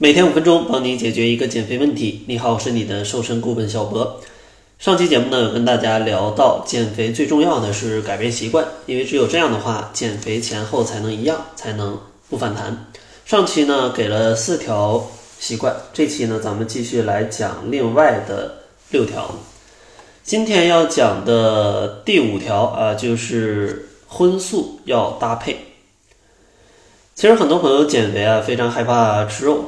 每天五分钟，帮你解决一个减肥问题。你好，我是你的瘦身顾问小博。上期节目呢，有跟大家聊到，减肥最重要的是改变习惯，因为只有这样的话，减肥前后才能一样，才能不反弹。上期呢，给了四条习惯，这期呢，咱们继续来讲另外的六条。今天要讲的第五条啊，就是荤素要搭配。其实很多朋友减肥啊，非常害怕吃肉。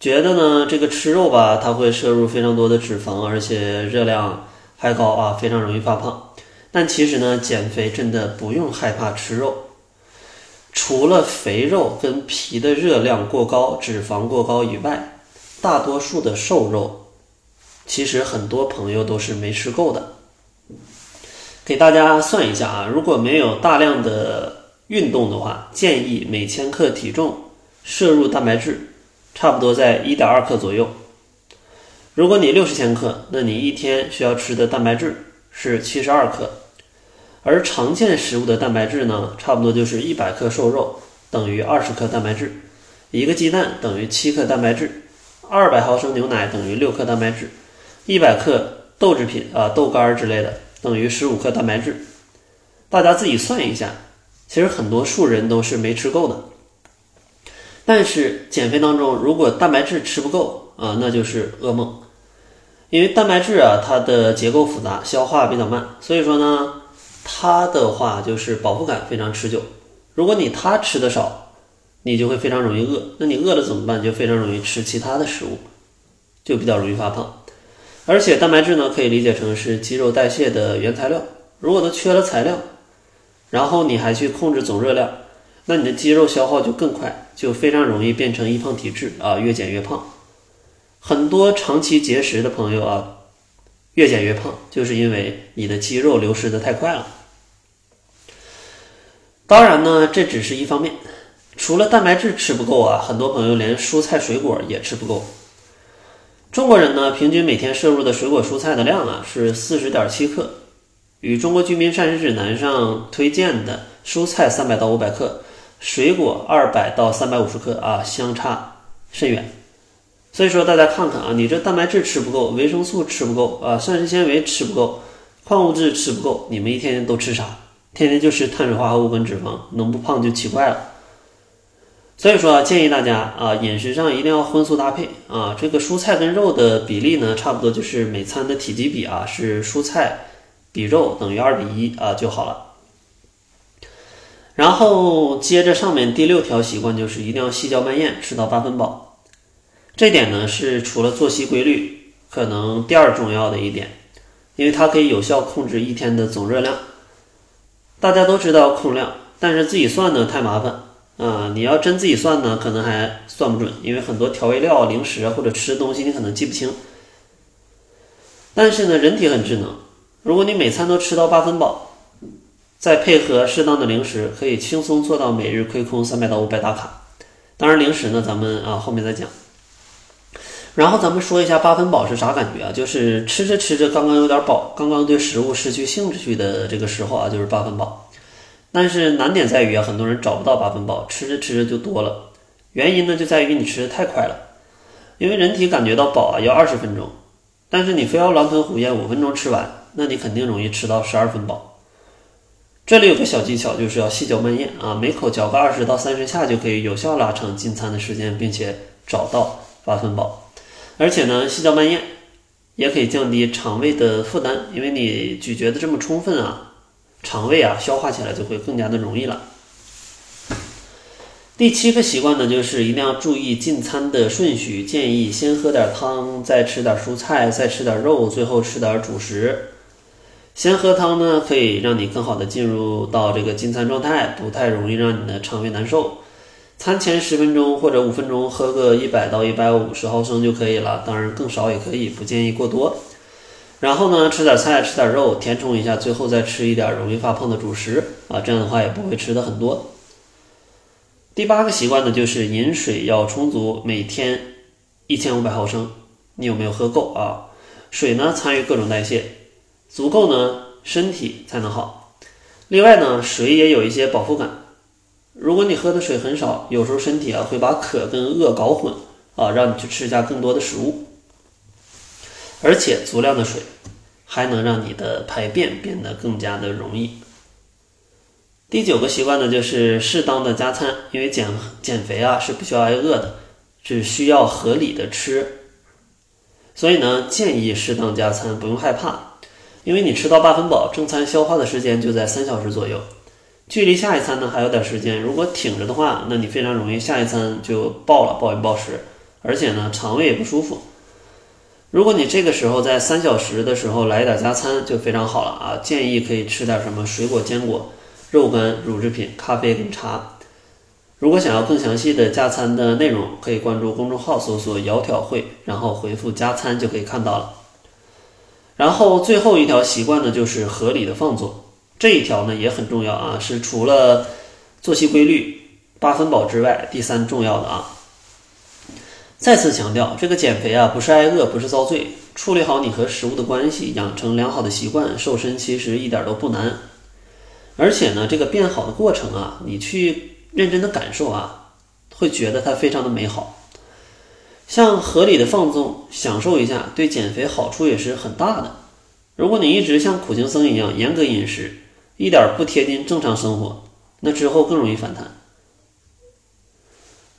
觉得呢，这个吃肉吧，它会摄入非常多的脂肪，而且热量还高啊，非常容易发胖。但其实呢，减肥真的不用害怕吃肉，除了肥肉跟皮的热量过高、脂肪过高以外，大多数的瘦肉，其实很多朋友都是没吃够的。给大家算一下啊，如果没有大量的运动的话，建议每千克体重摄入蛋白质。差不多在一点二克左右。如果你六十千克，那你一天需要吃的蛋白质是七十二克。而常见食物的蛋白质呢，差不多就是一百克瘦肉等于二十克蛋白质，一个鸡蛋等于七克蛋白质，二百毫升牛奶等于六克蛋白质，一百克豆制品啊豆干之类的等于十五克蛋白质。大家自己算一下，其实很多数人都是没吃够的。但是减肥当中，如果蛋白质吃不够啊，那就是噩梦。因为蛋白质啊，它的结构复杂，消化比较慢，所以说呢，它的话就是饱腹感非常持久。如果你它吃的少，你就会非常容易饿。那你饿了怎么办？就非常容易吃其他的食物，就比较容易发胖。而且蛋白质呢，可以理解成是肌肉代谢的原材料。如果它缺了材料，然后你还去控制总热量。那你的肌肉消耗就更快，就非常容易变成易胖体质啊，越减越胖。很多长期节食的朋友啊，越减越胖，就是因为你的肌肉流失的太快了。当然呢，这只是一方面，除了蛋白质吃不够啊，很多朋友连蔬菜水果也吃不够。中国人呢，平均每天摄入的水果蔬菜的量啊是四十点七克，与中国居民膳食指南上推荐的蔬菜三百到五百克。水果二百到三百五十克啊，相差甚远。所以说，大家看看啊，你这蛋白质吃不够，维生素吃不够啊，膳食纤维吃不够，矿物质吃不够，你们一天天都吃啥？天天就吃碳水化合物跟脂肪，能不胖就奇怪了。所以说啊，建议大家啊，饮食上一定要荤素搭配啊。这个蔬菜跟肉的比例呢，差不多就是每餐的体积比啊，是蔬菜比肉等于二比一啊就好了。然后接着上面第六条习惯就是一定要细嚼慢咽，吃到八分饱。这点呢是除了作息规律，可能第二重要的一点，因为它可以有效控制一天的总热量。大家都知道控量，但是自己算呢太麻烦啊！你要真自己算呢，可能还算不准，因为很多调味料、零食或者吃的东西你可能记不清。但是呢，人体很智能，如果你每餐都吃到八分饱。再配合适当的零食，可以轻松做到每日亏空三百到五百大卡。当然，零食呢，咱们啊后面再讲。然后咱们说一下八分饱是啥感觉啊？就是吃着吃着刚刚有点饱，刚刚对食物失去兴趣的这个时候啊，就是八分饱。但是难点在于啊，很多人找不到八分饱，吃着吃着就多了。原因呢就在于你吃的太快了。因为人体感觉到饱啊要二十分钟，但是你非要狼吞虎咽五分钟吃完，那你肯定容易吃到十二分饱。这里有个小技巧，就是要细嚼慢咽啊，每口嚼个二十到三十下就可以有效拉长进餐的时间，并且找到八分饱。而且呢，细嚼慢咽也可以降低肠胃的负担，因为你咀嚼的这么充分啊，肠胃啊消化起来就会更加的容易了。第七个习惯呢，就是一定要注意进餐的顺序，建议先喝点汤，再吃点蔬菜，再吃点肉，最后吃点主食。先喝汤呢，可以让你更好的进入到这个进餐状态，不太容易让你的肠胃难受。餐前十分钟或者五分钟喝个一百到一百五十毫升就可以了，当然更少也可以，不建议过多。然后呢，吃点菜，吃点肉，填充一下，最后再吃一点容易发胖的主食啊，这样的话也不会吃的很多。第八个习惯呢，就是饮水要充足，每天一千五百毫升，你有没有喝够啊？水呢，参与各种代谢。足够呢，身体才能好。另外呢，水也有一些饱腹感。如果你喝的水很少，有时候身体啊会把渴跟饿搞混啊，让你去吃下更多的食物，而且足量的水还能让你的排便变得更加的容易。第九个习惯呢，就是适当的加餐，因为减减肥啊是不需要挨饿的，只需要合理的吃。所以呢，建议适当加餐，不用害怕，因为你吃到八分饱，正餐消化的时间就在三小时左右，距离下一餐呢还有点时间。如果挺着的话，那你非常容易下一餐就暴了，暴饮暴食，而且呢肠胃也不舒服。如果你这个时候在三小时的时候来一点加餐，就非常好了啊！建议可以吃点什么水果、坚果。肉干、乳制品、咖啡跟茶。如果想要更详细的加餐的内容，可以关注公众号搜索“窈窕会”，然后回复“加餐”就可以看到了。然后最后一条习惯呢，就是合理的放纵。这一条呢也很重要啊，是除了作息规律、八分饱之外，第三重要的啊。再次强调，这个减肥啊不是挨饿，不是遭罪，处理好你和食物的关系，养成良好的习惯，瘦身其实一点都不难。而且呢，这个变好的过程啊，你去认真的感受啊，会觉得它非常的美好。像合理的放纵，享受一下，对减肥好处也是很大的。如果你一直像苦行僧一样严格饮食，一点不贴近正常生活，那之后更容易反弹。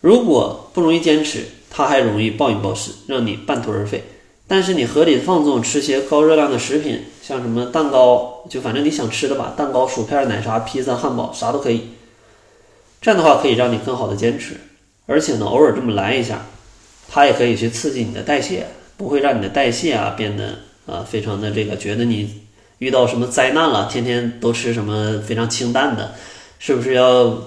如果不容易坚持，它还容易暴饮暴食，让你半途而废。但是你合理的放纵，吃些高热量的食品，像什么蛋糕，就反正你想吃的吧，蛋糕、薯片、奶茶、披萨、汉堡，啥都可以。这样的话可以让你更好的坚持，而且呢，偶尔这么来一下，它也可以去刺激你的代谢，不会让你的代谢啊变得啊非常的这个觉得你遇到什么灾难了，天天都吃什么非常清淡的，是不是要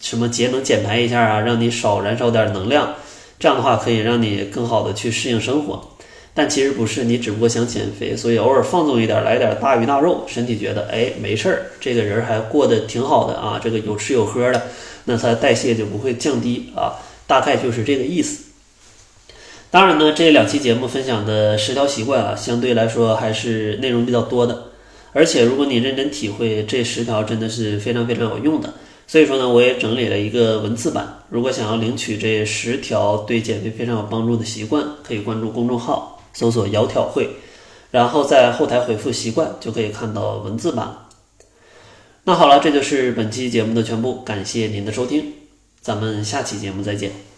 什么节能减排一下啊，让你少燃烧点能量？这样的话可以让你更好的去适应生活。但其实不是，你只不过想减肥，所以偶尔放纵一点，来点大鱼大肉，身体觉得哎没事儿，这个人还过得挺好的啊，这个有吃有喝的，那他代谢就不会降低啊，大概就是这个意思。当然呢，这两期节目分享的十条习惯啊，相对来说还是内容比较多的，而且如果你认真体会，这十条真的是非常非常有用的。所以说呢，我也整理了一个文字版，如果想要领取这十条对减肥非常有帮助的习惯，可以关注公众号。搜索“窈窕会”，然后在后台回复“习惯”，就可以看到文字版。那好了，这就是本期节目的全部，感谢您的收听，咱们下期节目再见。